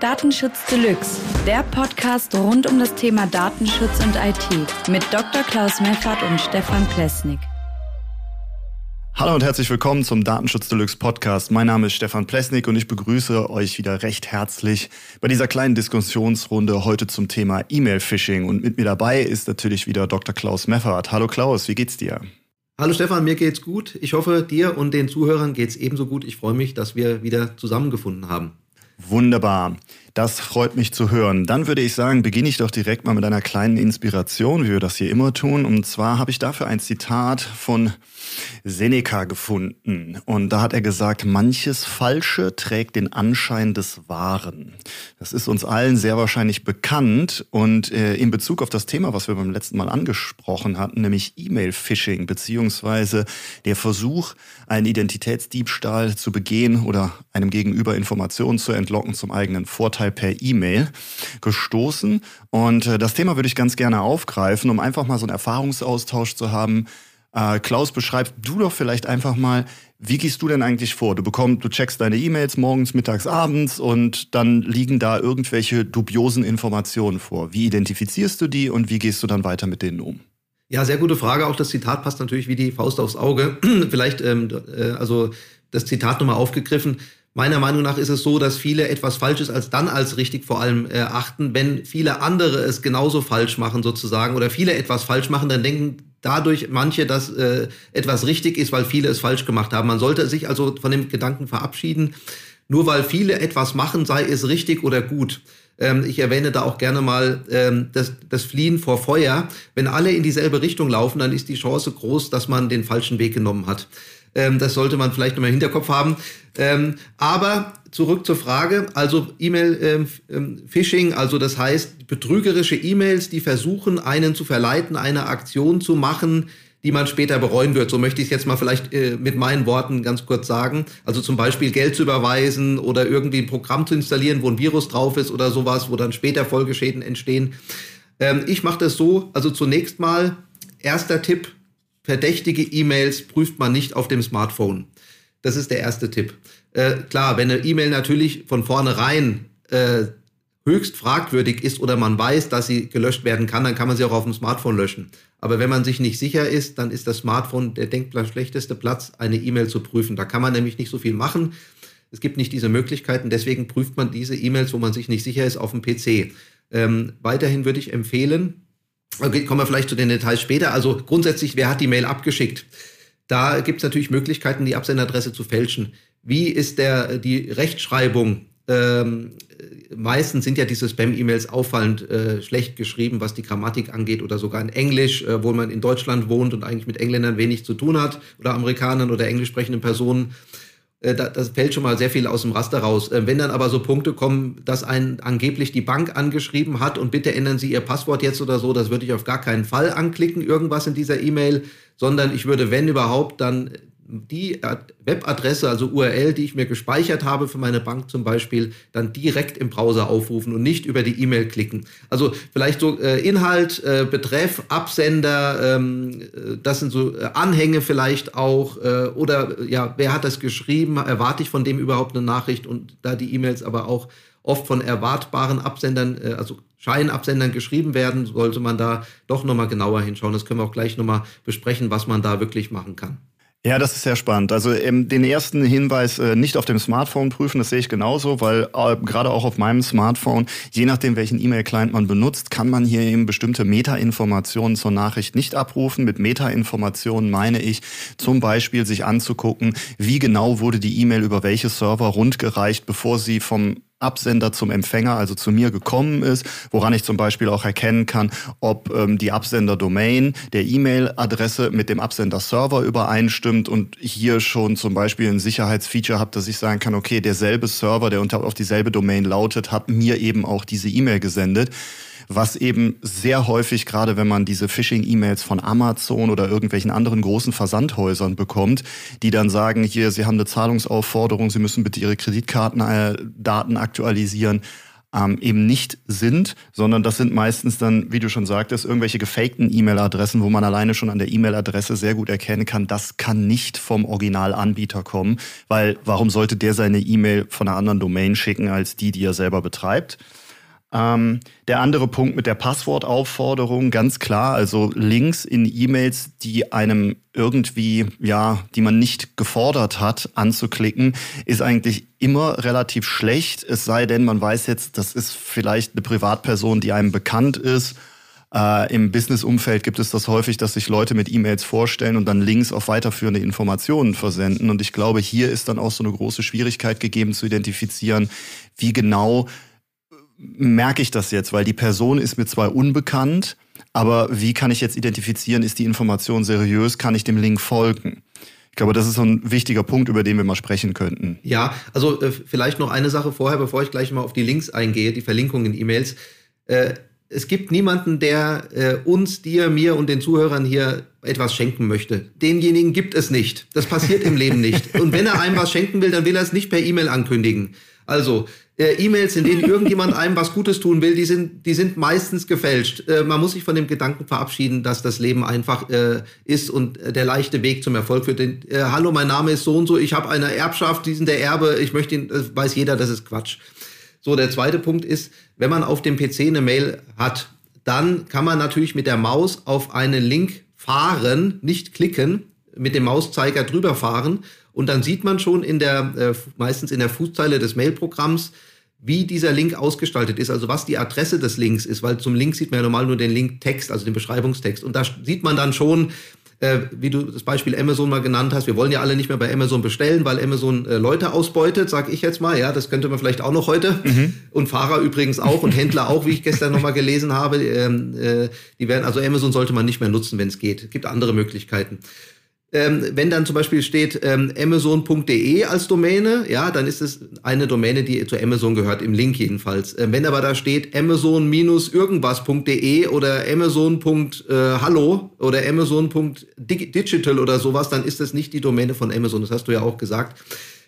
Datenschutz Deluxe, der Podcast rund um das Thema Datenschutz und IT mit Dr. Klaus Meffert und Stefan Plesnik. Hallo und herzlich willkommen zum Datenschutz Deluxe Podcast. Mein Name ist Stefan Plesnik und ich begrüße euch wieder recht herzlich bei dieser kleinen Diskussionsrunde heute zum Thema E-Mail-Phishing. Und mit mir dabei ist natürlich wieder Dr. Klaus Meffert. Hallo Klaus, wie geht's dir? Hallo Stefan, mir geht's gut. Ich hoffe, dir und den Zuhörern geht's ebenso gut. Ich freue mich, dass wir wieder zusammengefunden haben. Wunderbar. Das freut mich zu hören. Dann würde ich sagen, beginne ich doch direkt mal mit einer kleinen Inspiration, wie wir das hier immer tun. Und zwar habe ich dafür ein Zitat von Seneca gefunden. Und da hat er gesagt, manches Falsche trägt den Anschein des Wahren. Das ist uns allen sehr wahrscheinlich bekannt. Und äh, in Bezug auf das Thema, was wir beim letzten Mal angesprochen hatten, nämlich E-Mail-Phishing, beziehungsweise der Versuch, einen Identitätsdiebstahl zu begehen oder einem Gegenüber Informationen zu entlocken zum eigenen Vorteil, Vorteil per E-Mail gestoßen. Und äh, das Thema würde ich ganz gerne aufgreifen, um einfach mal so einen Erfahrungsaustausch zu haben. Äh, Klaus, beschreib du doch vielleicht einfach mal, wie gehst du denn eigentlich vor? Du bekommst, du checkst deine E-Mails morgens, mittags, abends und dann liegen da irgendwelche dubiosen Informationen vor. Wie identifizierst du die und wie gehst du dann weiter mit denen um? Ja, sehr gute Frage. Auch das Zitat passt natürlich wie die Faust aufs Auge. Vielleicht, ähm, äh, also das Zitat nochmal aufgegriffen. Meiner Meinung nach ist es so, dass viele etwas Falsches als dann als richtig vor allem erachten. Wenn viele andere es genauso falsch machen sozusagen oder viele etwas falsch machen, dann denken dadurch manche, dass äh, etwas richtig ist, weil viele es falsch gemacht haben. Man sollte sich also von dem Gedanken verabschieden, nur weil viele etwas machen, sei es richtig oder gut. Ähm, ich erwähne da auch gerne mal ähm, das, das Fliehen vor Feuer. Wenn alle in dieselbe Richtung laufen, dann ist die Chance groß, dass man den falschen Weg genommen hat. Ähm, das sollte man vielleicht nochmal im Hinterkopf haben. Ähm, aber zurück zur Frage, also E-Mail-Phishing, ähm, ähm also das heißt betrügerische E-Mails, die versuchen, einen zu verleiten, eine Aktion zu machen, die man später bereuen wird. So möchte ich es jetzt mal vielleicht äh, mit meinen Worten ganz kurz sagen. Also zum Beispiel Geld zu überweisen oder irgendwie ein Programm zu installieren, wo ein Virus drauf ist oder sowas, wo dann später Folgeschäden entstehen. Ähm, ich mache das so, also zunächst mal, erster Tipp, verdächtige E-Mails prüft man nicht auf dem Smartphone. Das ist der erste Tipp. Äh, klar, wenn eine E-Mail natürlich von vornherein äh, höchst fragwürdig ist oder man weiß, dass sie gelöscht werden kann, dann kann man sie auch auf dem Smartphone löschen. Aber wenn man sich nicht sicher ist, dann ist das Smartphone der denkbar schlechteste Platz, eine E-Mail zu prüfen. Da kann man nämlich nicht so viel machen. Es gibt nicht diese Möglichkeiten, deswegen prüft man diese E-Mails, wo man sich nicht sicher ist, auf dem PC. Ähm, weiterhin würde ich empfehlen, okay, kommen wir vielleicht zu den Details später. Also grundsätzlich, wer hat die Mail abgeschickt? Da gibt es natürlich Möglichkeiten, die Absenderadresse zu fälschen. Wie ist der, die Rechtschreibung? Ähm, meistens sind ja diese Spam-E-Mails auffallend äh, schlecht geschrieben, was die Grammatik angeht oder sogar in Englisch, äh, wo man in Deutschland wohnt und eigentlich mit Engländern wenig zu tun hat oder Amerikanern oder englisch sprechenden Personen. Äh, das fällt schon mal sehr viel aus dem Raster raus. Äh, wenn dann aber so Punkte kommen, dass ein angeblich die Bank angeschrieben hat und bitte ändern Sie Ihr Passwort jetzt oder so, das würde ich auf gar keinen Fall anklicken, irgendwas in dieser E-Mail, sondern ich würde, wenn überhaupt, dann die Webadresse, also URL, die ich mir gespeichert habe für meine Bank zum Beispiel, dann direkt im Browser aufrufen und nicht über die E-Mail klicken. Also vielleicht so äh, Inhalt, äh, Betreff, Absender, ähm, äh, das sind so äh, Anhänge vielleicht auch äh, oder ja, wer hat das geschrieben? Erwarte ich von dem überhaupt eine Nachricht und da die E-Mails aber auch oft von erwartbaren Absendern, äh, also Scheinabsendern geschrieben werden, sollte man da doch nochmal genauer hinschauen. Das können wir auch gleich nochmal besprechen, was man da wirklich machen kann. Ja, das ist sehr spannend. Also ähm, den ersten Hinweis äh, nicht auf dem Smartphone prüfen, das sehe ich genauso, weil äh, gerade auch auf meinem Smartphone, je nachdem welchen E-Mail-Client man benutzt, kann man hier eben bestimmte Meta-Informationen zur Nachricht nicht abrufen. Mit Meta-Informationen meine ich zum Beispiel sich anzugucken, wie genau wurde die E-Mail über welche Server rundgereicht, bevor sie vom Absender zum Empfänger, also zu mir gekommen ist, woran ich zum Beispiel auch erkennen kann, ob ähm, die Absender-Domain der E-Mail-Adresse mit dem Absender-Server übereinstimmt und hier schon zum Beispiel ein Sicherheitsfeature habe, dass ich sagen kann, okay, derselbe Server, der unter auf dieselbe Domain lautet, hat mir eben auch diese E-Mail gesendet was eben sehr häufig, gerade wenn man diese Phishing-E-Mails von Amazon oder irgendwelchen anderen großen Versandhäusern bekommt, die dann sagen, hier, Sie haben eine Zahlungsaufforderung, Sie müssen bitte Ihre Kreditkartendaten aktualisieren. ähm, eben nicht sind, sondern das sind meistens dann, wie du schon sagtest, irgendwelche gefakten E-Mail-Adressen, wo man alleine schon an der E-Mail-Adresse sehr gut erkennen kann, das kann nicht vom Originalanbieter kommen, weil warum sollte der seine E-Mail von einer anderen Domain schicken als die, die er selber betreibt? Ähm, der andere Punkt mit der Passwortaufforderung, ganz klar, also Links in E-Mails, die einem irgendwie, ja, die man nicht gefordert hat, anzuklicken, ist eigentlich immer relativ schlecht. Es sei denn, man weiß jetzt, das ist vielleicht eine Privatperson, die einem bekannt ist. Äh, Im Business-Umfeld gibt es das häufig, dass sich Leute mit E-Mails vorstellen und dann Links auf weiterführende Informationen versenden. Und ich glaube, hier ist dann auch so eine große Schwierigkeit gegeben zu identifizieren, wie genau merke ich das jetzt? Weil die Person ist mir zwar unbekannt, aber wie kann ich jetzt identifizieren, ist die Information seriös, kann ich dem Link folgen? Ich glaube, das ist so ein wichtiger Punkt, über den wir mal sprechen könnten. Ja, also äh, vielleicht noch eine Sache vorher, bevor ich gleich mal auf die Links eingehe, die Verlinkung in E-Mails. Äh, es gibt niemanden, der äh, uns, dir, mir und den Zuhörern hier etwas schenken möchte. Denjenigen gibt es nicht. Das passiert im Leben nicht. Und wenn er einem was schenken will, dann will er es nicht per E-Mail ankündigen. Also äh, E-Mails, in denen irgendjemand einem was Gutes tun will, die sind, die sind meistens gefälscht. Äh, man muss sich von dem Gedanken verabschieden, dass das Leben einfach äh, ist und äh, der leichte Weg zum Erfolg führt. Den, äh, Hallo, mein Name ist so und so, ich habe eine Erbschaft, die sind der Erbe, ich möchte ihn, das weiß jeder, das ist Quatsch. So, der zweite Punkt ist, wenn man auf dem PC eine Mail hat, dann kann man natürlich mit der Maus auf einen Link fahren, nicht klicken, mit dem Mauszeiger drüber fahren und dann sieht man schon in der, äh, meistens in der Fußzeile des Mailprogramms, wie dieser Link ausgestaltet ist, also was die Adresse des Links ist, weil zum Link sieht man ja normal nur den Linktext, also den Beschreibungstext. Und da sieht man dann schon, äh, wie du das Beispiel Amazon mal genannt hast, wir wollen ja alle nicht mehr bei Amazon bestellen, weil Amazon äh, Leute ausbeutet, sag ich jetzt mal. Ja, das könnte man vielleicht auch noch heute. Mhm. Und Fahrer übrigens auch und Händler auch, wie ich gestern nochmal gelesen habe. Ähm, äh, die werden, also Amazon sollte man nicht mehr nutzen, wenn es geht. Es gibt andere Möglichkeiten. Ähm, wenn dann zum Beispiel steht ähm, Amazon.de als Domäne, ja, dann ist es eine Domäne, die zu Amazon gehört, im Link jedenfalls. Ähm, wenn aber da steht Amazon-irgendwas.de oder Amazon.hallo äh, oder Amazon.digital oder sowas, dann ist das nicht die Domäne von Amazon. Das hast du ja auch gesagt.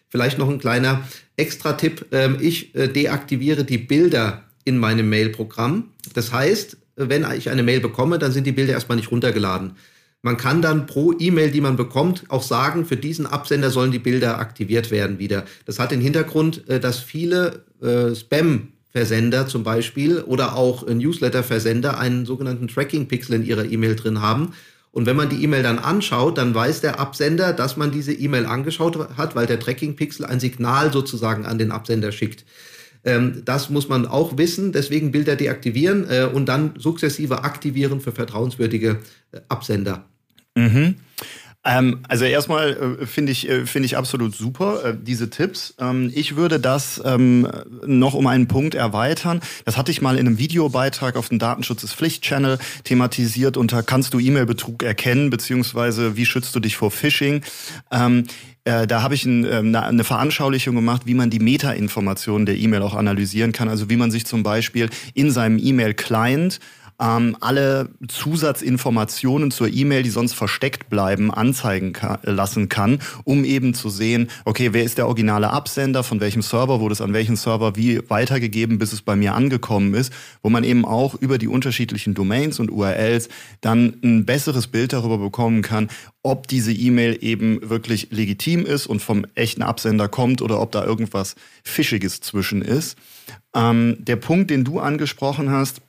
Vielleicht noch ein kleiner Extra-Tipp. Ähm, ich äh, deaktiviere die Bilder in meinem Mail-Programm. Das heißt, wenn ich eine Mail bekomme, dann sind die Bilder erstmal nicht runtergeladen. Man kann dann pro E-Mail, die man bekommt, auch sagen, für diesen Absender sollen die Bilder aktiviert werden wieder. Das hat den Hintergrund, äh, dass viele äh, Spam-Versender zum Beispiel oder auch äh, Newsletter-Versender einen sogenannten Tracking-Pixel in ihrer E-Mail drin haben. Und wenn man die E-Mail dann anschaut, dann weiß der Absender, dass man diese E-Mail angeschaut hat, weil der Tracking-Pixel ein Signal sozusagen an den Absender schickt. Ähm, das muss man auch wissen, deswegen Bilder deaktivieren und dann sukzessive aktivieren für vertrauenswürdige Absender. Mhm. Ähm, also erstmal äh, finde ich, äh, finde ich absolut super, äh, diese Tipps. Ähm, ich würde das ähm, noch um einen Punkt erweitern. Das hatte ich mal in einem Videobeitrag auf dem Datenschutz des Pflicht-Channel thematisiert unter Kannst du E-Mail-Betrug erkennen, beziehungsweise wie schützt du dich vor Phishing? Ähm, äh, da habe ich ein, äh, eine Veranschaulichung gemacht, wie man die Meta-Informationen der E-Mail auch analysieren kann. Also wie man sich zum Beispiel in seinem E-Mail-Client ähm, alle Zusatzinformationen zur E-Mail, die sonst versteckt bleiben, anzeigen kann, lassen kann, um eben zu sehen, okay, wer ist der originale Absender, von welchem Server wurde es an welchen Server wie weitergegeben, bis es bei mir angekommen ist, wo man eben auch über die unterschiedlichen Domains und URLs dann ein besseres Bild darüber bekommen kann, ob diese E-Mail eben wirklich legitim ist und vom echten Absender kommt oder ob da irgendwas Fischiges zwischen ist. Ähm, der Punkt, den du angesprochen hast,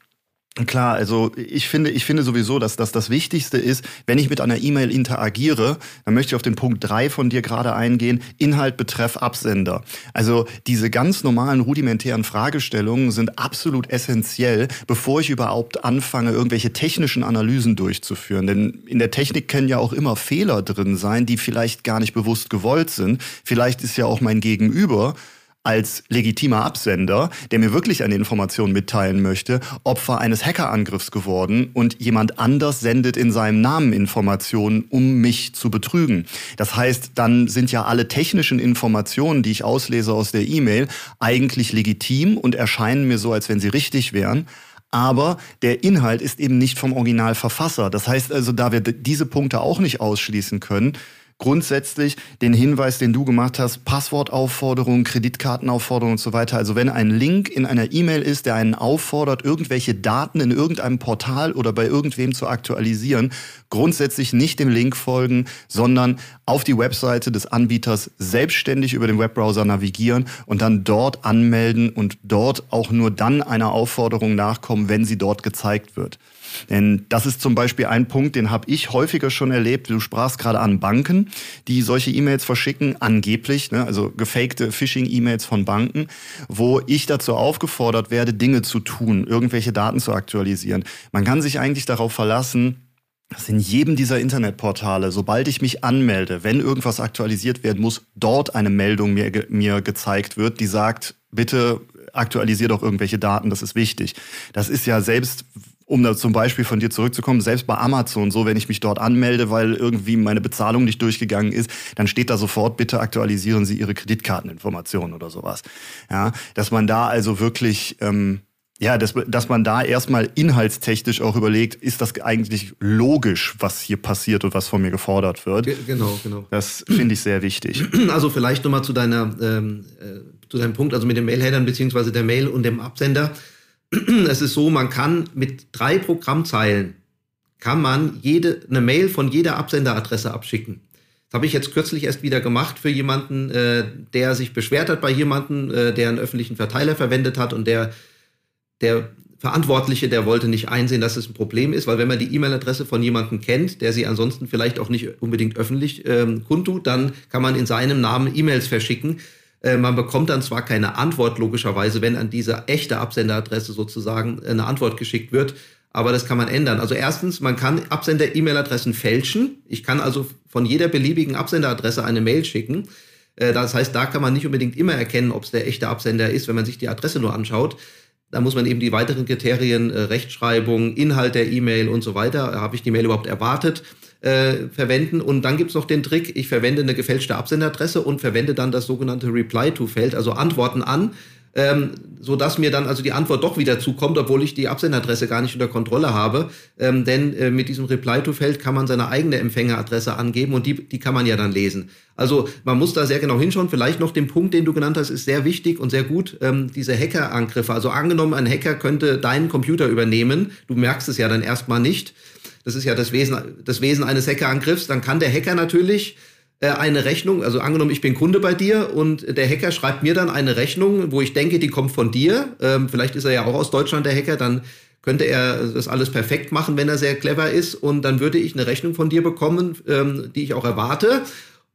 Klar, also ich finde, ich finde sowieso, dass das das Wichtigste ist, wenn ich mit einer E-Mail interagiere, dann möchte ich auf den Punkt drei von dir gerade eingehen, Inhalt betreff Absender. Also diese ganz normalen rudimentären Fragestellungen sind absolut essentiell, bevor ich überhaupt anfange, irgendwelche technischen Analysen durchzuführen. Denn in der Technik können ja auch immer Fehler drin sein, die vielleicht gar nicht bewusst gewollt sind. Vielleicht ist ja auch mein Gegenüber als legitimer Absender, der mir wirklich eine Information mitteilen möchte, Opfer eines Hackerangriffs geworden und jemand anders sendet in seinem Namen Informationen, um mich zu betrügen. Das heißt, dann sind ja alle technischen Informationen, die ich auslese aus der E-Mail, eigentlich legitim und erscheinen mir so, als wenn sie richtig wären aber der Inhalt ist eben nicht vom Originalverfasser. Das heißt also, da wir diese Punkte auch nicht ausschließen können, grundsätzlich den Hinweis, den du gemacht hast, Passwortaufforderung, Kreditkartenaufforderung und so weiter. Also wenn ein Link in einer E-Mail ist, der einen auffordert, irgendwelche Daten in irgendeinem Portal oder bei irgendwem zu aktualisieren, grundsätzlich nicht dem Link folgen, sondern auf die Webseite des Anbieters selbstständig über den Webbrowser navigieren und dann dort anmelden und dort auch nur dann einer Aufforderung nachkommen, wenn sie dort gezeigt wird. Denn das ist zum Beispiel ein Punkt, den habe ich häufiger schon erlebt. Du sprachst gerade an Banken, die solche E-Mails verschicken, angeblich, ne, also gefakte Phishing-E-Mails von Banken, wo ich dazu aufgefordert werde, Dinge zu tun, irgendwelche Daten zu aktualisieren. Man kann sich eigentlich darauf verlassen, dass in jedem dieser Internetportale, sobald ich mich anmelde, wenn irgendwas aktualisiert werden muss, dort eine Meldung mir, mir gezeigt wird, die sagt, bitte aktualisier doch irgendwelche Daten, das ist wichtig. Das ist ja selbst um da zum Beispiel von dir zurückzukommen, selbst bei Amazon so, wenn ich mich dort anmelde, weil irgendwie meine Bezahlung nicht durchgegangen ist, dann steht da sofort, bitte aktualisieren Sie Ihre Kreditkarteninformationen oder sowas. Ja, dass man da also wirklich, ähm, ja, dass, dass man da erstmal inhaltstechnisch auch überlegt, ist das eigentlich logisch, was hier passiert und was von mir gefordert wird. Genau, genau. Das finde ich sehr wichtig. Also vielleicht nochmal zu deiner, ähm, äh, zu deinem Punkt, also mit den Mailheadern beziehungsweise der Mail und dem Absender. es ist so, man kann mit drei Programmzeilen kann man jede, eine Mail von jeder Absenderadresse abschicken. Das habe ich jetzt kürzlich erst wieder gemacht für jemanden, äh, der sich beschwert hat bei jemanden, äh, der einen öffentlichen Verteiler verwendet hat und der, der Verantwortliche, der wollte nicht einsehen, dass es ein Problem ist, weil wenn man die E-Mail-Adresse von jemandem kennt, der sie ansonsten vielleicht auch nicht unbedingt öffentlich ähm, kundtut, dann kann man in seinem Namen E-Mails verschicken. Äh, man bekommt dann zwar keine Antwort, logischerweise, wenn an diese echte Absenderadresse sozusagen eine Antwort geschickt wird, aber das kann man ändern. Also erstens, man kann Absender-E-Mail-Adressen fälschen. Ich kann also von jeder beliebigen Absenderadresse eine Mail schicken. Äh, das heißt, da kann man nicht unbedingt immer erkennen, ob es der echte Absender ist, wenn man sich die Adresse nur anschaut. Da muss man eben die weiteren Kriterien, äh, Rechtschreibung, Inhalt der E-Mail und so weiter, habe ich die Mail überhaupt erwartet, äh, verwenden. Und dann gibt's noch den Trick, ich verwende eine gefälschte Absenderadresse und verwende dann das sogenannte Reply-to-Feld, also Antworten an, ähm, so dass mir dann also die Antwort doch wieder zukommt, obwohl ich die Absenderadresse gar nicht unter Kontrolle habe. Ähm, denn äh, mit diesem Reply-to-Feld kann man seine eigene Empfängeradresse angeben und die, die kann man ja dann lesen. Also man muss da sehr genau hinschauen. Vielleicht noch den Punkt, den du genannt hast, ist sehr wichtig und sehr gut. Ähm, diese Hackerangriffe. Also angenommen, ein Hacker könnte deinen Computer übernehmen. Du merkst es ja dann erstmal nicht. Das ist ja das Wesen, das Wesen eines Hackerangriffs. Dann kann der Hacker natürlich äh, eine Rechnung, also angenommen, ich bin Kunde bei dir und der Hacker schreibt mir dann eine Rechnung, wo ich denke, die kommt von dir. Ähm, vielleicht ist er ja auch aus Deutschland, der Hacker, dann könnte er das alles perfekt machen, wenn er sehr clever ist. Und dann würde ich eine Rechnung von dir bekommen, ähm, die ich auch erwarte.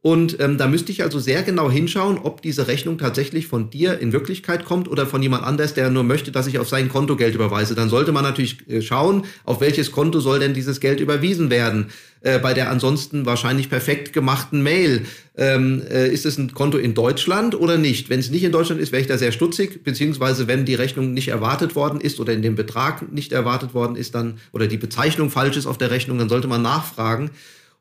Und ähm, da müsste ich also sehr genau hinschauen, ob diese Rechnung tatsächlich von dir in Wirklichkeit kommt oder von jemand anders, der nur möchte, dass ich auf sein Konto Geld überweise. Dann sollte man natürlich äh, schauen, auf welches Konto soll denn dieses Geld überwiesen werden. Äh, bei der ansonsten wahrscheinlich perfekt gemachten Mail. Ähm, äh, ist es ein Konto in Deutschland oder nicht? Wenn es nicht in Deutschland ist, wäre ich da sehr stutzig, beziehungsweise wenn die Rechnung nicht erwartet worden ist oder in dem Betrag nicht erwartet worden ist, dann oder die Bezeichnung falsch ist auf der Rechnung, dann sollte man nachfragen.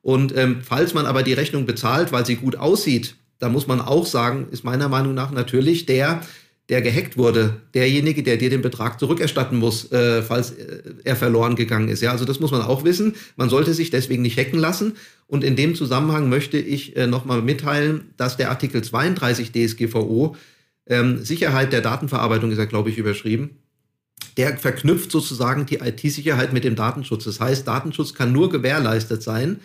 Und ähm, falls man aber die Rechnung bezahlt, weil sie gut aussieht, da muss man auch sagen, ist meiner Meinung nach natürlich der, der gehackt wurde, derjenige, der dir den Betrag zurückerstatten muss, äh, falls äh, er verloren gegangen ist. Ja, also das muss man auch wissen. Man sollte sich deswegen nicht hacken lassen. Und in dem Zusammenhang möchte ich äh, nochmal mitteilen, dass der Artikel 32 DSGVO, ähm, Sicherheit der Datenverarbeitung ist ja, glaube ich, überschrieben, der verknüpft sozusagen die IT-Sicherheit mit dem Datenschutz. Das heißt, Datenschutz kann nur gewährleistet sein,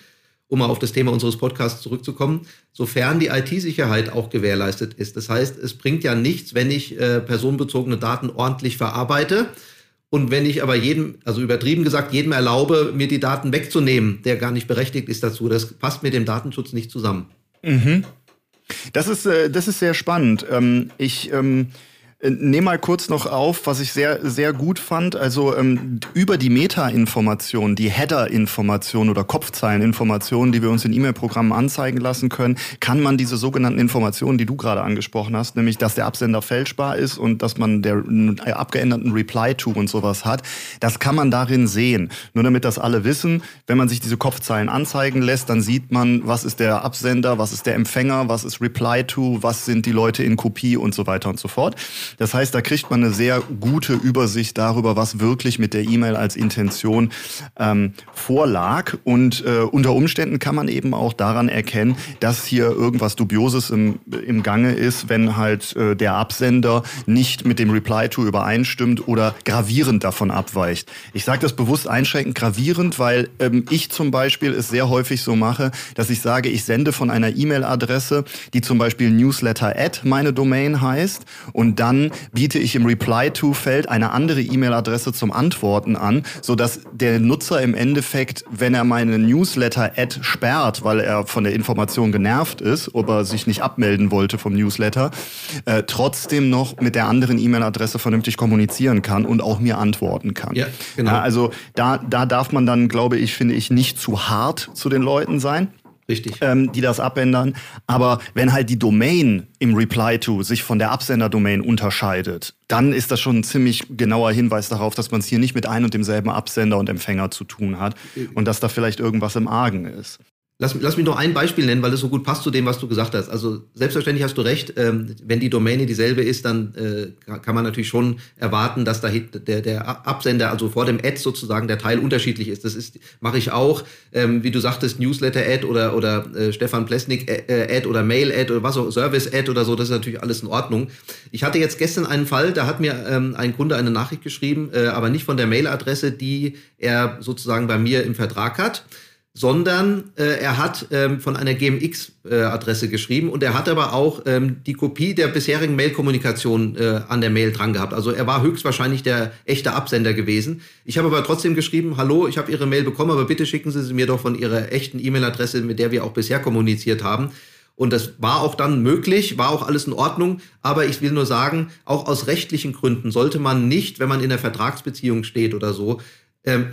um mal auf das Thema unseres Podcasts zurückzukommen, sofern die IT-Sicherheit auch gewährleistet ist. Das heißt, es bringt ja nichts, wenn ich äh, personenbezogene Daten ordentlich verarbeite und wenn ich aber jedem, also übertrieben gesagt, jedem erlaube, mir die Daten wegzunehmen, der gar nicht berechtigt ist dazu. Das passt mit dem Datenschutz nicht zusammen. Mhm. Das ist, äh, das ist sehr spannend. Ähm, ich ähm äh, nehme mal kurz noch auf, was ich sehr, sehr gut fand. Also ähm, über die Meta-Informationen, die Header-Informationen oder Kopfzeilen-Informationen, die wir uns in E-Mail-Programmen anzeigen lassen können, kann man diese sogenannten Informationen, die du gerade angesprochen hast, nämlich dass der Absender fälschbar ist und dass man der äh, abgeänderten Reply-to und sowas hat, das kann man darin sehen. Nur damit das alle wissen, wenn man sich diese Kopfzeilen anzeigen lässt, dann sieht man, was ist der Absender, was ist der Empfänger, was ist Reply-to, was sind die Leute in Kopie und so weiter und so fort. Das heißt, da kriegt man eine sehr gute Übersicht darüber, was wirklich mit der E-Mail als Intention ähm, vorlag. Und äh, unter Umständen kann man eben auch daran erkennen, dass hier irgendwas Dubioses im, im Gange ist, wenn halt äh, der Absender nicht mit dem Reply-to übereinstimmt oder gravierend davon abweicht. Ich sage das bewusst einschränkend gravierend, weil ähm, ich zum Beispiel es sehr häufig so mache, dass ich sage, ich sende von einer E-Mail-Adresse, die zum Beispiel Newsletter at meine Domain heißt und dann biete ich im Reply-to-Feld eine andere E-Mail-Adresse zum Antworten an, sodass der Nutzer im Endeffekt, wenn er meine Newsletter-Ad sperrt, weil er von der Information genervt ist, ob er sich nicht abmelden wollte vom Newsletter, äh, trotzdem noch mit der anderen E-Mail-Adresse vernünftig kommunizieren kann und auch mir antworten kann. Ja, genau. Ja, also da, da darf man dann, glaube ich, finde ich, nicht zu hart zu den Leuten sein. Richtig. Ähm, die das abändern. Aber wenn halt die Domain im Reply-to sich von der Absender-Domain unterscheidet, dann ist das schon ein ziemlich genauer Hinweis darauf, dass man es hier nicht mit ein und demselben Absender und Empfänger zu tun hat äh, und dass da vielleicht irgendwas im Argen ist. Lass, lass mich noch ein Beispiel nennen, weil es so gut passt zu dem, was du gesagt hast. Also selbstverständlich hast du recht, ähm, wenn die Domäne dieselbe ist, dann äh, kann man natürlich schon erwarten, dass da der, der Absender, also vor dem Ad sozusagen, der Teil unterschiedlich ist. Das ist mache ich auch, ähm, wie du sagtest, Newsletter-Ad oder, oder äh, Stefan Plesnik-Ad äh, oder Mail-Ad oder was auch, Service-Ad oder so, das ist natürlich alles in Ordnung. Ich hatte jetzt gestern einen Fall, da hat mir ähm, ein Kunde eine Nachricht geschrieben, äh, aber nicht von der Mail-Adresse, die er sozusagen bei mir im Vertrag hat sondern äh, er hat ähm, von einer GMX-Adresse äh, geschrieben und er hat aber auch ähm, die Kopie der bisherigen Mail-Kommunikation äh, an der Mail dran gehabt. Also er war höchstwahrscheinlich der echte Absender gewesen. Ich habe aber trotzdem geschrieben, hallo, ich habe Ihre Mail bekommen, aber bitte schicken Sie sie mir doch von Ihrer echten E-Mail-Adresse, mit der wir auch bisher kommuniziert haben. Und das war auch dann möglich, war auch alles in Ordnung. Aber ich will nur sagen, auch aus rechtlichen Gründen sollte man nicht, wenn man in einer Vertragsbeziehung steht oder so,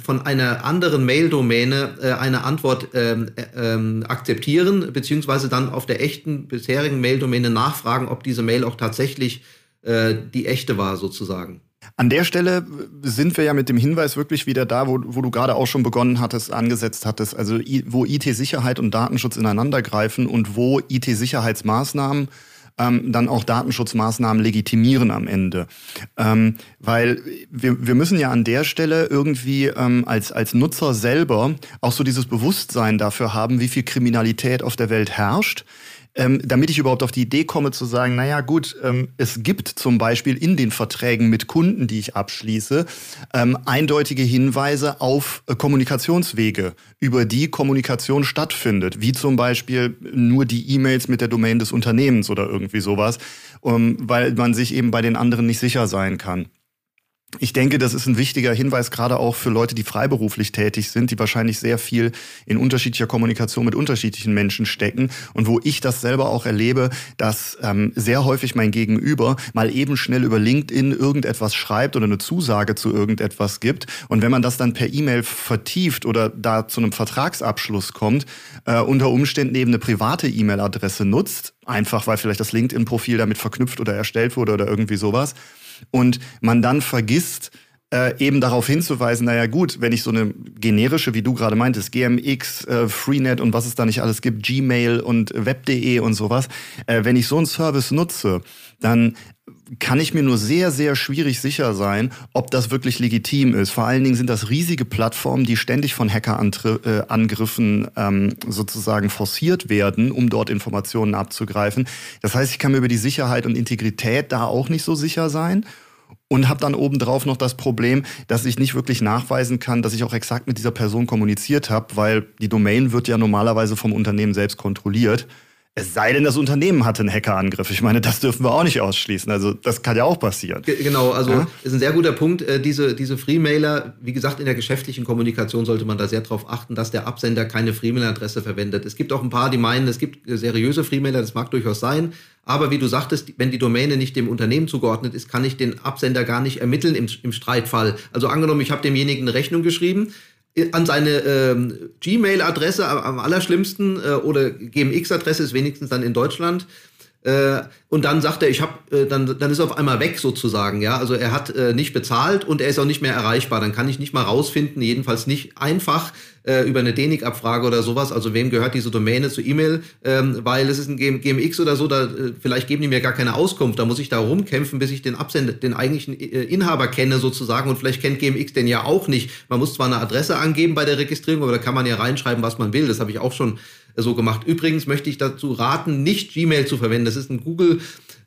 von einer anderen Mail-Domäne äh, eine Antwort ähm, äh, ähm, akzeptieren, beziehungsweise dann auf der echten bisherigen Mail-Domäne nachfragen, ob diese Mail auch tatsächlich äh, die echte war, sozusagen. An der Stelle sind wir ja mit dem Hinweis wirklich wieder da, wo, wo du gerade auch schon begonnen hattest, angesetzt hattest, also wo IT-Sicherheit und Datenschutz ineinandergreifen und wo IT-Sicherheitsmaßnahmen ähm, dann auch Datenschutzmaßnahmen legitimieren am Ende. Ähm, weil wir, wir müssen ja an der Stelle irgendwie ähm, als, als Nutzer selber auch so dieses Bewusstsein dafür haben, wie viel Kriminalität auf der Welt herrscht ähm, damit ich überhaupt auf die Idee komme zu sagen, naja gut, ähm, es gibt zum Beispiel in den Verträgen mit Kunden, die ich abschließe, ähm, eindeutige Hinweise auf äh, Kommunikationswege, über die Kommunikation stattfindet, wie zum Beispiel nur die E-Mails mit der Domain des Unternehmens oder irgendwie sowas, um, weil man sich eben bei den anderen nicht sicher sein kann. Ich denke, das ist ein wichtiger Hinweis, gerade auch für Leute, die freiberuflich tätig sind, die wahrscheinlich sehr viel in unterschiedlicher Kommunikation mit unterschiedlichen Menschen stecken und wo ich das selber auch erlebe, dass ähm, sehr häufig mein Gegenüber mal eben schnell über LinkedIn irgendetwas schreibt oder eine Zusage zu irgendetwas gibt. Und wenn man das dann per E-Mail vertieft oder da zu einem Vertragsabschluss kommt, äh, unter Umständen eben eine private E-Mail-Adresse nutzt, einfach weil vielleicht das LinkedIn-Profil damit verknüpft oder erstellt wurde oder irgendwie sowas und man dann vergisst, äh, eben darauf hinzuweisen, naja gut, wenn ich so eine generische, wie du gerade meintest, GMX, äh, Freenet und was es da nicht alles gibt, Gmail und Web.de und sowas, äh, wenn ich so einen Service nutze, dann kann ich mir nur sehr, sehr schwierig sicher sein, ob das wirklich legitim ist. Vor allen Dingen sind das riesige Plattformen, die ständig von Hackerangriffen äh, ähm, sozusagen forciert werden, um dort Informationen abzugreifen. Das heißt, ich kann mir über die Sicherheit und Integrität da auch nicht so sicher sein und habe dann obendrauf noch das Problem, dass ich nicht wirklich nachweisen kann, dass ich auch exakt mit dieser Person kommuniziert habe, weil die Domain wird ja normalerweise vom Unternehmen selbst kontrolliert. Es sei denn, das Unternehmen hatte einen Hackerangriff. Ich meine, das dürfen wir auch nicht ausschließen. Also das kann ja auch passieren. Genau, also ja? ist ein sehr guter Punkt. Äh, diese, diese Freemailer, wie gesagt, in der geschäftlichen Kommunikation sollte man da sehr darauf achten, dass der Absender keine Freemail-Adresse verwendet. Es gibt auch ein paar, die meinen, es gibt seriöse Freemailer, das mag durchaus sein. Aber wie du sagtest, wenn die Domäne nicht dem Unternehmen zugeordnet ist, kann ich den Absender gar nicht ermitteln im, im Streitfall. Also angenommen, ich habe demjenigen eine Rechnung geschrieben, an seine ähm, Gmail-Adresse am allerschlimmsten äh, oder GMX-Adresse ist wenigstens dann in Deutschland. Äh, und dann sagt er, ich habe, äh, dann, dann ist er auf einmal weg sozusagen, ja. Also er hat äh, nicht bezahlt und er ist auch nicht mehr erreichbar. Dann kann ich nicht mal rausfinden, jedenfalls nicht einfach äh, über eine DENIC-Abfrage oder sowas. Also wem gehört diese Domäne zu E-Mail? Ähm, weil es ist ein GMX oder so, da äh, vielleicht geben die mir gar keine Auskunft. Da muss ich da rumkämpfen, bis ich den Absender, den eigentlichen äh, Inhaber kenne sozusagen. Und vielleicht kennt GMX den ja auch nicht. Man muss zwar eine Adresse angeben bei der Registrierung, aber da kann man ja reinschreiben, was man will. Das habe ich auch schon so gemacht. Übrigens möchte ich dazu raten, nicht Gmail zu verwenden. Das ist ein Google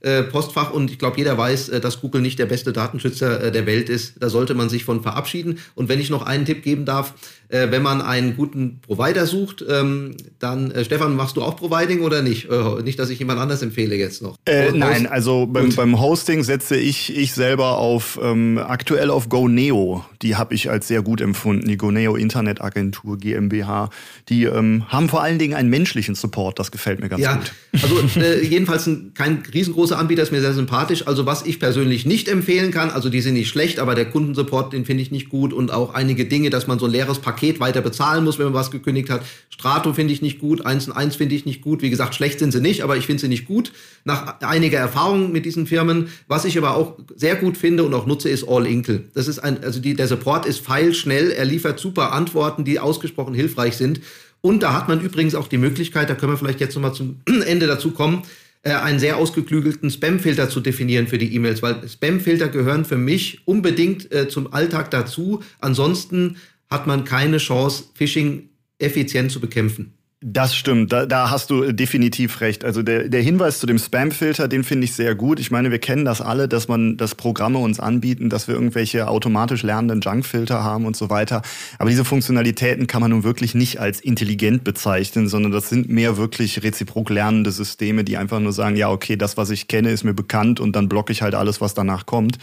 äh, Postfach und ich glaube, jeder weiß, äh, dass Google nicht der beste Datenschützer äh, der Welt ist. Da sollte man sich von verabschieden. Und wenn ich noch einen Tipp geben darf, wenn man einen guten Provider sucht, ähm, dann, Stefan, machst du auch Providing oder nicht? Nicht, dass ich jemand anders empfehle jetzt noch. Nein, also beim, beim, Hosting setze ich, ich selber auf ähm, aktuell auf GoNeo. Die habe ich als sehr gut empfunden. Die GoNeo Internetagentur GmbH. Die ähm, haben vor allen Dingen einen menschlichen Support. Das gefällt mir ganz ja, gut. Also äh, jedenfalls ein, kein riesengroßer Anbieter ist mir sehr sympathisch. Also was ich persönlich nicht empfehlen kann, also die sind nicht schlecht, aber der Kundensupport, den finde ich nicht gut und auch einige Dinge, dass man so ein leeres Paket Paket weiter bezahlen muss, wenn man was gekündigt hat. Strato finde ich nicht gut, 1 und 1 finde ich nicht gut. Wie gesagt, schlecht sind sie nicht, aber ich finde sie nicht gut. Nach einiger Erfahrung mit diesen Firmen. Was ich aber auch sehr gut finde und auch nutze, ist All Inkle. Das ist ein, also die, der Support ist feilschnell. Er liefert super Antworten, die ausgesprochen hilfreich sind. Und da hat man übrigens auch die Möglichkeit, da können wir vielleicht jetzt nochmal zum Ende dazu kommen, äh, einen sehr ausgeklügelten Spamfilter zu definieren für die E-Mails, weil Spamfilter gehören für mich unbedingt äh, zum Alltag dazu. Ansonsten hat man keine Chance, Phishing effizient zu bekämpfen. Das stimmt, da, da hast du definitiv recht. Also der, der Hinweis zu dem Spam-Filter, den finde ich sehr gut. Ich meine, wir kennen das alle, dass man, dass Programme uns anbieten, dass wir irgendwelche automatisch lernenden Junk-Filter haben und so weiter. Aber diese Funktionalitäten kann man nun wirklich nicht als intelligent bezeichnen, sondern das sind mehr wirklich reziprok lernende Systeme, die einfach nur sagen, ja, okay, das, was ich kenne, ist mir bekannt und dann blocke ich halt alles, was danach kommt.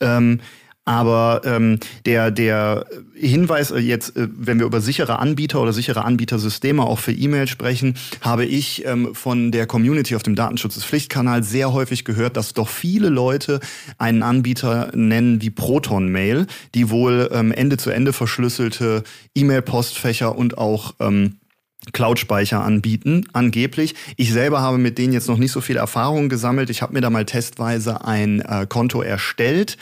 Ähm, aber ähm, der, der Hinweis äh, jetzt, äh, wenn wir über sichere Anbieter oder sichere Anbietersysteme auch für E-Mail sprechen, habe ich ähm, von der Community auf dem Datenschutz des Pflichtkanal sehr häufig gehört, dass doch viele Leute einen Anbieter nennen wie Proton Mail, die wohl ähm, Ende zu Ende verschlüsselte E-Mail-Postfächer und auch ähm, Cloud-Speicher anbieten, angeblich. Ich selber habe mit denen jetzt noch nicht so viel Erfahrung gesammelt. Ich habe mir da mal testweise ein äh, Konto erstellt.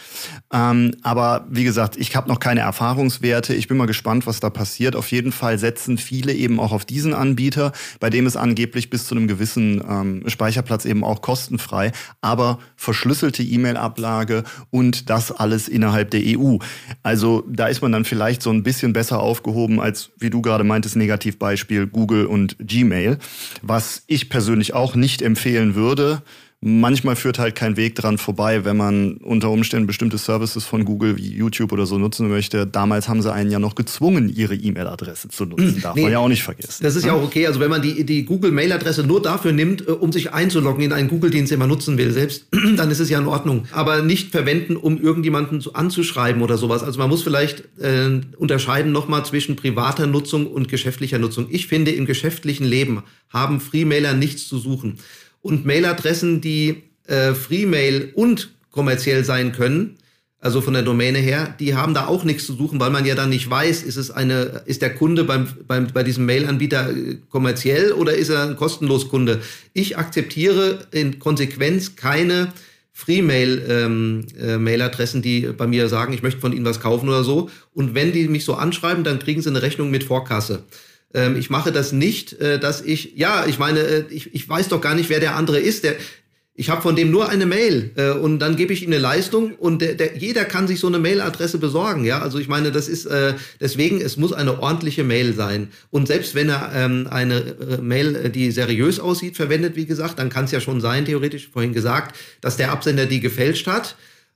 Ähm, aber wie gesagt, ich habe noch keine Erfahrungswerte. Ich bin mal gespannt, was da passiert. Auf jeden Fall setzen viele eben auch auf diesen Anbieter, bei dem es angeblich bis zu einem gewissen ähm, Speicherplatz eben auch kostenfrei, aber verschlüsselte E-Mail-Ablage und das alles innerhalb der EU. Also da ist man dann vielleicht so ein bisschen besser aufgehoben als, wie du gerade meintest, Negativbeispiel Google und Gmail, was ich persönlich auch nicht empfehlen würde manchmal führt halt kein Weg dran vorbei, wenn man unter Umständen bestimmte Services von Google wie YouTube oder so nutzen möchte. Damals haben sie einen ja noch gezwungen, ihre E-Mail-Adresse zu nutzen. Darf nee, man ja auch nicht vergessen. Das ist ja ne? auch okay. Also wenn man die, die Google-Mail-Adresse nur dafür nimmt, äh, um sich einzuloggen in einen Google-Dienst, den man nutzen will selbst, dann ist es ja in Ordnung. Aber nicht verwenden, um irgendjemanden anzuschreiben oder sowas. Also man muss vielleicht äh, unterscheiden nochmal zwischen privater Nutzung und geschäftlicher Nutzung. Ich finde, im geschäftlichen Leben haben Freemailer nichts zu suchen und Mailadressen, die äh, Freemail und kommerziell sein können, also von der Domäne her, die haben da auch nichts zu suchen, weil man ja dann nicht weiß, ist es eine, ist der Kunde beim, beim, bei diesem Mail-Anbieter äh, kommerziell oder ist er ein kostenlos Kunde? Ich akzeptiere in Konsequenz keine Free-Mail-Mail-Adressen, ähm, äh, die bei mir sagen, ich möchte von Ihnen was kaufen oder so. Und wenn die mich so anschreiben, dann kriegen sie eine Rechnung mit Vorkasse. Ähm, ich mache das nicht, äh, dass ich, ja, ich meine, äh, ich, ich weiß doch gar nicht, wer der andere ist. Der, ich habe von dem nur eine Mail äh, und dann gebe ich ihm eine Leistung und der, der, jeder kann sich so eine Mailadresse besorgen. Ja, also ich meine, das ist äh, deswegen, es muss eine ordentliche Mail sein. Und selbst wenn er ähm, eine äh, Mail, die seriös aussieht, verwendet, wie gesagt, dann kann es ja schon sein, theoretisch vorhin gesagt, dass der Absender die gefälscht hat.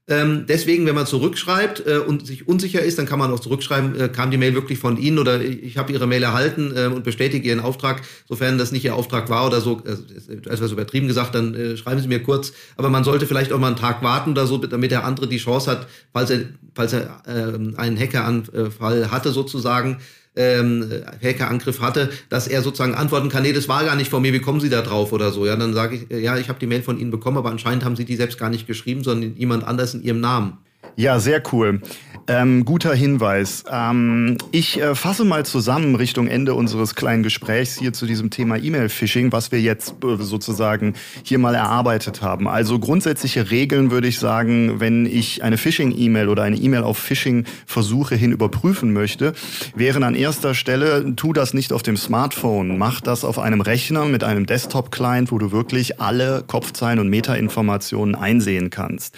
Ähm, deswegen, wenn man zurückschreibt äh, und sich unsicher ist, dann kann man auch zurückschreiben, äh, kam die Mail wirklich von Ihnen oder ich habe Ihre Mail erhalten äh, und bestätige Ihren Auftrag. Sofern das nicht Ihr Auftrag war oder so, äh, etwas übertrieben gesagt, dann äh, schreiben Sie mir kurz. Aber man sollte vielleicht auch mal einen Tag warten oder so, damit der andere die Chance hat, falls er, falls er äh, einen Hackeranfall hatte sozusagen, ähm, Hackerangriff hatte, dass er sozusagen antworten kann, nee, das war gar nicht von mir, wie kommen Sie da drauf oder so. Ja, dann sage ich, ja, ich habe die Mail von Ihnen bekommen, aber anscheinend haben Sie die selbst gar nicht geschrieben, sondern jemand anders in Ihrem Namen. Ja, sehr cool. Ähm, guter Hinweis. Ähm, ich äh, fasse mal zusammen Richtung Ende unseres kleinen Gesprächs hier zu diesem Thema E-Mail-Phishing, was wir jetzt äh, sozusagen hier mal erarbeitet haben. Also grundsätzliche Regeln würde ich sagen, wenn ich eine Phishing-E-Mail oder eine E-Mail auf Phishing-Versuche hin überprüfen möchte, wären an erster Stelle, tu das nicht auf dem Smartphone, mach das auf einem Rechner mit einem Desktop-Client, wo du wirklich alle Kopfzeilen und Metainformationen einsehen kannst.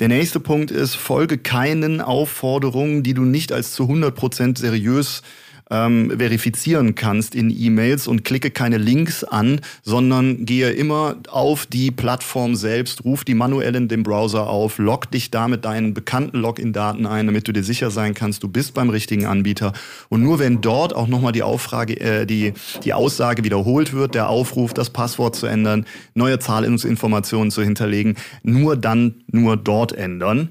Der nächste Punkt ist, folge keinen Aufforderungen, die du nicht als zu 100% seriös ähm, verifizieren kannst in E-Mails und klicke keine Links an, sondern gehe immer auf die Plattform selbst, ruf die manuell in dem Browser auf, log dich da mit deinen bekannten Login-Daten ein, damit du dir sicher sein kannst, du bist beim richtigen Anbieter. Und nur wenn dort auch nochmal die Auffrage, äh, die, die Aussage wiederholt wird, der Aufruf, das Passwort zu ändern, neue Zahlungsinformationen zu hinterlegen, nur dann, nur dort ändern.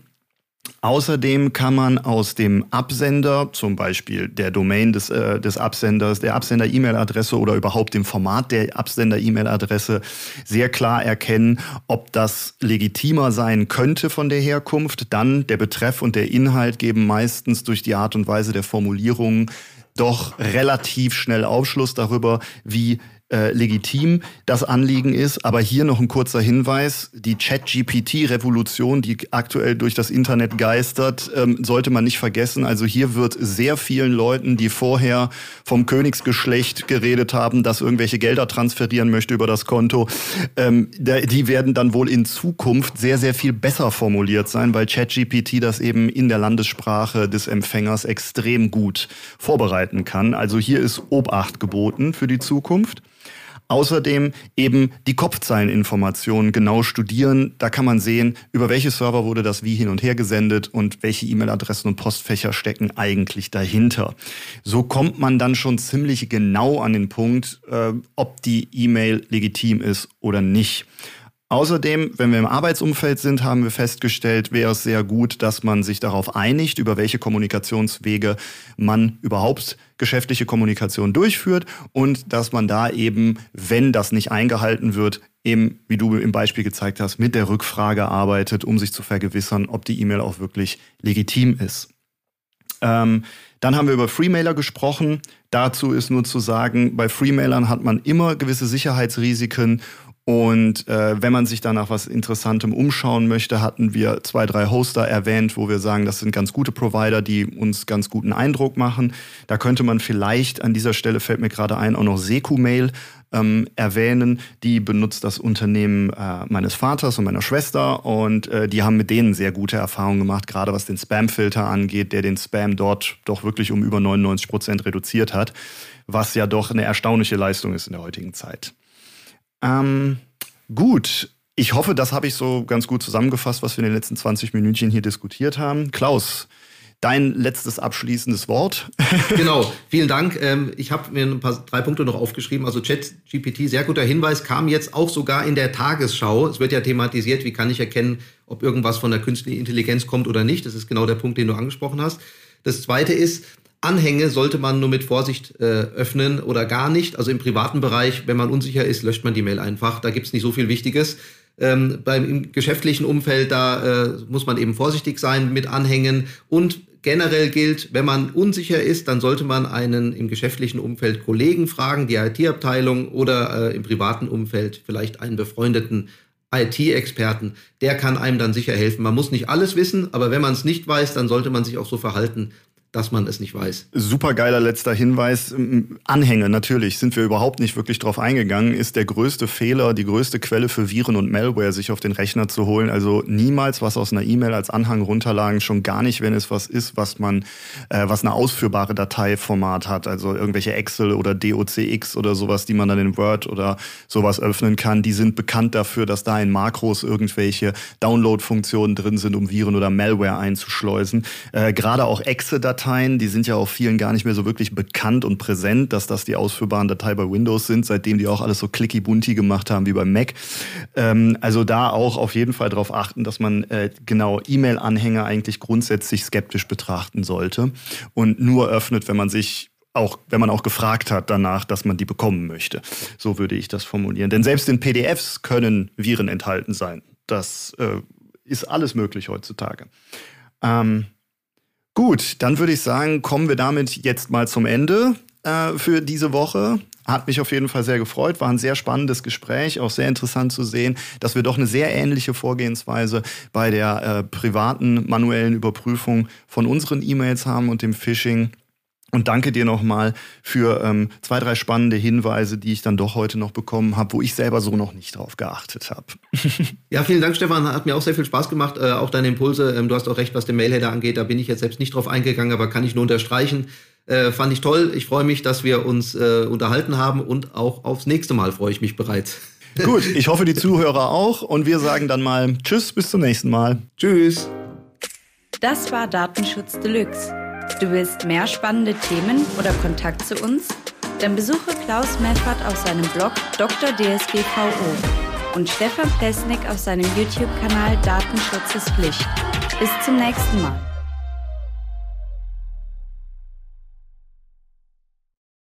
Außerdem kann man aus dem Absender, zum Beispiel der Domain des, äh, des Absenders, der Absender-E-Mail-Adresse oder überhaupt dem Format der Absender-E-Mail-Adresse sehr klar erkennen, ob das legitimer sein könnte von der Herkunft. Dann der Betreff und der Inhalt geben meistens durch die Art und Weise der Formulierungen doch relativ schnell Aufschluss darüber, wie äh, legitim das Anliegen ist. Aber hier noch ein kurzer Hinweis. Die Chat-GPT-Revolution, die aktuell durch das Internet geistert, ähm, sollte man nicht vergessen. Also hier wird sehr vielen Leuten, die vorher vom Königsgeschlecht geredet haben, das irgendwelche Gelder transferieren möchte über das Konto, ähm, die werden dann wohl in Zukunft sehr, sehr viel besser formuliert sein, weil ChatGPT das eben in der Landessprache des Empfängers extrem gut vorbereiten kann. Also hier ist Obacht geboten für die Zukunft. Außerdem eben die Kopfzeileninformationen genau studieren. Da kann man sehen, über welche Server wurde das wie hin und her gesendet und welche E-Mail-Adressen und Postfächer stecken eigentlich dahinter. So kommt man dann schon ziemlich genau an den Punkt, äh, ob die E-Mail legitim ist oder nicht. Außerdem, wenn wir im Arbeitsumfeld sind, haben wir festgestellt, wäre es sehr gut, dass man sich darauf einigt, über welche Kommunikationswege man überhaupt geschäftliche Kommunikation durchführt und dass man da eben, wenn das nicht eingehalten wird, eben, wie du im Beispiel gezeigt hast, mit der Rückfrage arbeitet, um sich zu vergewissern, ob die E-Mail auch wirklich legitim ist. Ähm, dann haben wir über Freemailer gesprochen. Dazu ist nur zu sagen, bei Freemailern hat man immer gewisse Sicherheitsrisiken und äh, wenn man sich da nach was Interessantem umschauen möchte, hatten wir zwei, drei Hoster erwähnt, wo wir sagen, das sind ganz gute Provider, die uns ganz guten Eindruck machen. Da könnte man vielleicht an dieser Stelle, fällt mir gerade ein, auch noch Seku-Mail ähm, erwähnen. Die benutzt das Unternehmen äh, meines Vaters und meiner Schwester und äh, die haben mit denen sehr gute Erfahrungen gemacht, gerade was den Spam-Filter angeht, der den Spam dort doch wirklich um über 99 Prozent reduziert hat, was ja doch eine erstaunliche Leistung ist in der heutigen Zeit. Ähm, gut, ich hoffe, das habe ich so ganz gut zusammengefasst, was wir in den letzten 20 Minütchen hier diskutiert haben. Klaus, dein letztes abschließendes Wort. genau, vielen Dank. Ähm, ich habe mir ein paar drei Punkte noch aufgeschrieben. Also ChatGPT, sehr guter Hinweis, kam jetzt auch sogar in der Tagesschau. Es wird ja thematisiert, wie kann ich erkennen, ob irgendwas von der künstlichen Intelligenz kommt oder nicht. Das ist genau der Punkt, den du angesprochen hast. Das zweite ist, Anhänge sollte man nur mit Vorsicht äh, öffnen oder gar nicht. Also im privaten Bereich, wenn man unsicher ist, löscht man die Mail einfach. Da gibt's nicht so viel Wichtiges. Ähm, beim geschäftlichen Umfeld, da äh, muss man eben vorsichtig sein mit Anhängen. Und generell gilt, wenn man unsicher ist, dann sollte man einen im geschäftlichen Umfeld Kollegen fragen, die IT-Abteilung oder äh, im privaten Umfeld vielleicht einen befreundeten IT-Experten. Der kann einem dann sicher helfen. Man muss nicht alles wissen, aber wenn man es nicht weiß, dann sollte man sich auch so verhalten, dass man es nicht weiß. Supergeiler letzter Hinweis. Anhänge, natürlich, sind wir überhaupt nicht wirklich drauf eingegangen, ist der größte Fehler, die größte Quelle für Viren und Malware, sich auf den Rechner zu holen. Also niemals was aus einer E-Mail als Anhang runterladen, schon gar nicht, wenn es was ist, was man, äh, was eine ausführbare Dateiformat hat. Also irgendwelche Excel oder DOCX oder sowas, die man dann in Word oder sowas öffnen kann. Die sind bekannt dafür, dass da in Makros irgendwelche Download-Funktionen drin sind, um Viren oder Malware einzuschleusen. Äh, Gerade auch Exe-Dateien Dateien, die sind ja auch vielen gar nicht mehr so wirklich bekannt und präsent, dass das die ausführbaren Dateien bei Windows sind, seitdem die auch alles so clicky bunti gemacht haben wie beim Mac. Ähm, also da auch auf jeden Fall darauf achten, dass man äh, genau E-Mail-Anhänger eigentlich grundsätzlich skeptisch betrachten sollte und nur öffnet, wenn man sich auch, wenn man auch gefragt hat danach, dass man die bekommen möchte. So würde ich das formulieren. Denn selbst in PDFs können Viren enthalten sein. Das äh, ist alles möglich heutzutage. Ähm, gut, dann würde ich sagen, kommen wir damit jetzt mal zum Ende äh, für diese Woche. Hat mich auf jeden Fall sehr gefreut, war ein sehr spannendes Gespräch, auch sehr interessant zu sehen, dass wir doch eine sehr ähnliche Vorgehensweise bei der äh, privaten manuellen Überprüfung von unseren E-Mails haben und dem Phishing. Und danke dir nochmal für ähm, zwei, drei spannende Hinweise, die ich dann doch heute noch bekommen habe, wo ich selber so noch nicht drauf geachtet habe. ja, vielen Dank, Stefan. Hat mir auch sehr viel Spaß gemacht. Äh, auch deine Impulse. Ähm, du hast auch recht, was den Mailheader angeht. Da bin ich jetzt selbst nicht drauf eingegangen, aber kann ich nur unterstreichen. Äh, fand ich toll. Ich freue mich, dass wir uns äh, unterhalten haben und auch aufs nächste Mal freue ich mich bereits. Gut, ich hoffe, die Zuhörer auch. Und wir sagen dann mal Tschüss, bis zum nächsten Mal. Tschüss. Das war Datenschutz Deluxe. Du willst mehr spannende Themen oder Kontakt zu uns? Dann besuche Klaus Meffert auf seinem Blog Dr. DSGVO und Stefan Plesnik auf seinem YouTube-Kanal Datenschutz ist Pflicht. Bis zum nächsten Mal.